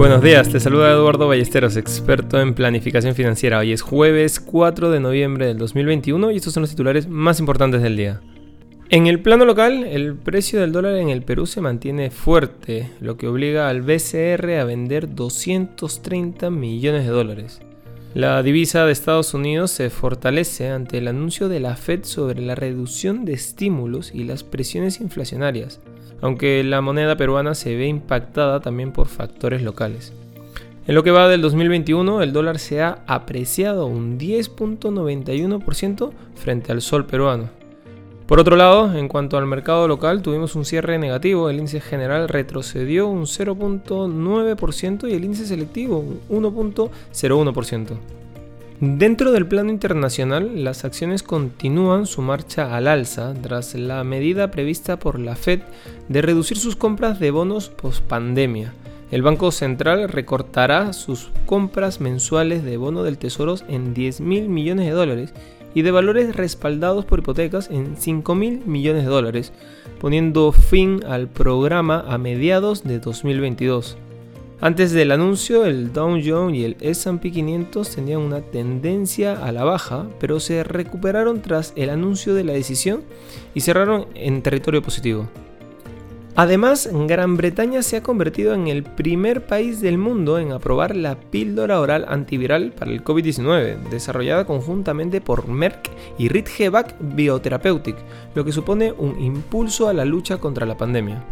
Buenos días, te saluda Eduardo Ballesteros, experto en planificación financiera. Hoy es jueves 4 de noviembre del 2021 y estos son los titulares más importantes del día. En el plano local, el precio del dólar en el Perú se mantiene fuerte, lo que obliga al BCR a vender 230 millones de dólares. La divisa de Estados Unidos se fortalece ante el anuncio de la Fed sobre la reducción de estímulos y las presiones inflacionarias, aunque la moneda peruana se ve impactada también por factores locales. En lo que va del 2021, el dólar se ha apreciado un 10.91% frente al sol peruano. Por otro lado, en cuanto al mercado local, tuvimos un cierre negativo, el índice general retrocedió un 0.9% y el índice selectivo un 1.01%. Dentro del plano internacional, las acciones continúan su marcha al alza tras la medida prevista por la Fed de reducir sus compras de bonos post pandemia. El Banco Central recortará sus compras mensuales de bono del Tesoro en 10 mil millones de dólares y de valores respaldados por hipotecas en 5 mil millones de dólares, poniendo fin al programa a mediados de 2022. Antes del anuncio, el Dow Jones y el S&P 500 tenían una tendencia a la baja, pero se recuperaron tras el anuncio de la decisión y cerraron en territorio positivo. Además, Gran Bretaña se ha convertido en el primer país del mundo en aprobar la píldora oral antiviral para el COVID-19, desarrollada conjuntamente por Merck y Ridgeback Biotherapeutic, lo que supone un impulso a la lucha contra la pandemia.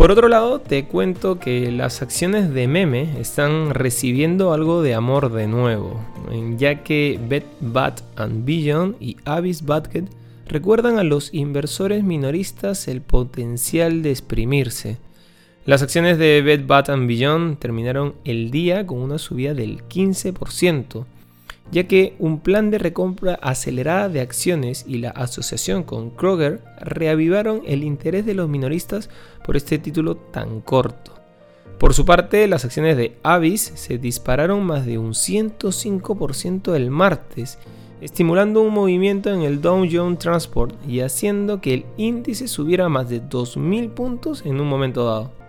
Por otro lado, te cuento que las acciones de meme están recibiendo algo de amor de nuevo, ya que Bed Bath Beyond y Avis Budget recuerdan a los inversores minoristas el potencial de exprimirse. Las acciones de Bed Bath Beyond terminaron el día con una subida del 15%, ya que un plan de recompra acelerada de acciones y la asociación con Kroger reavivaron el interés de los minoristas por este título tan corto. Por su parte, las acciones de Avis se dispararon más de un 105% el martes estimulando un movimiento en el Dow Jones Transport y haciendo que el índice subiera más de 2.000 puntos en un momento dado.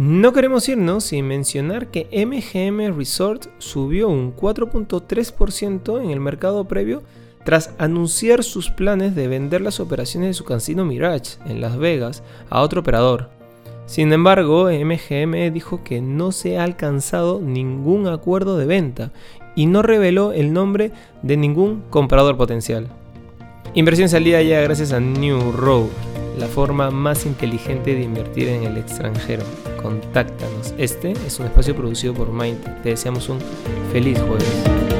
No queremos irnos sin mencionar que MGM Resort subió un 4.3% en el mercado previo tras anunciar sus planes de vender las operaciones de su casino Mirage en Las Vegas a otro operador. Sin embargo, MGM dijo que no se ha alcanzado ningún acuerdo de venta y no reveló el nombre de ningún comprador potencial. Inversión salida ya gracias a New Road, la forma más inteligente de invertir en el extranjero. Contáctanos. Este es un espacio producido por Mind. Te deseamos un feliz jueves.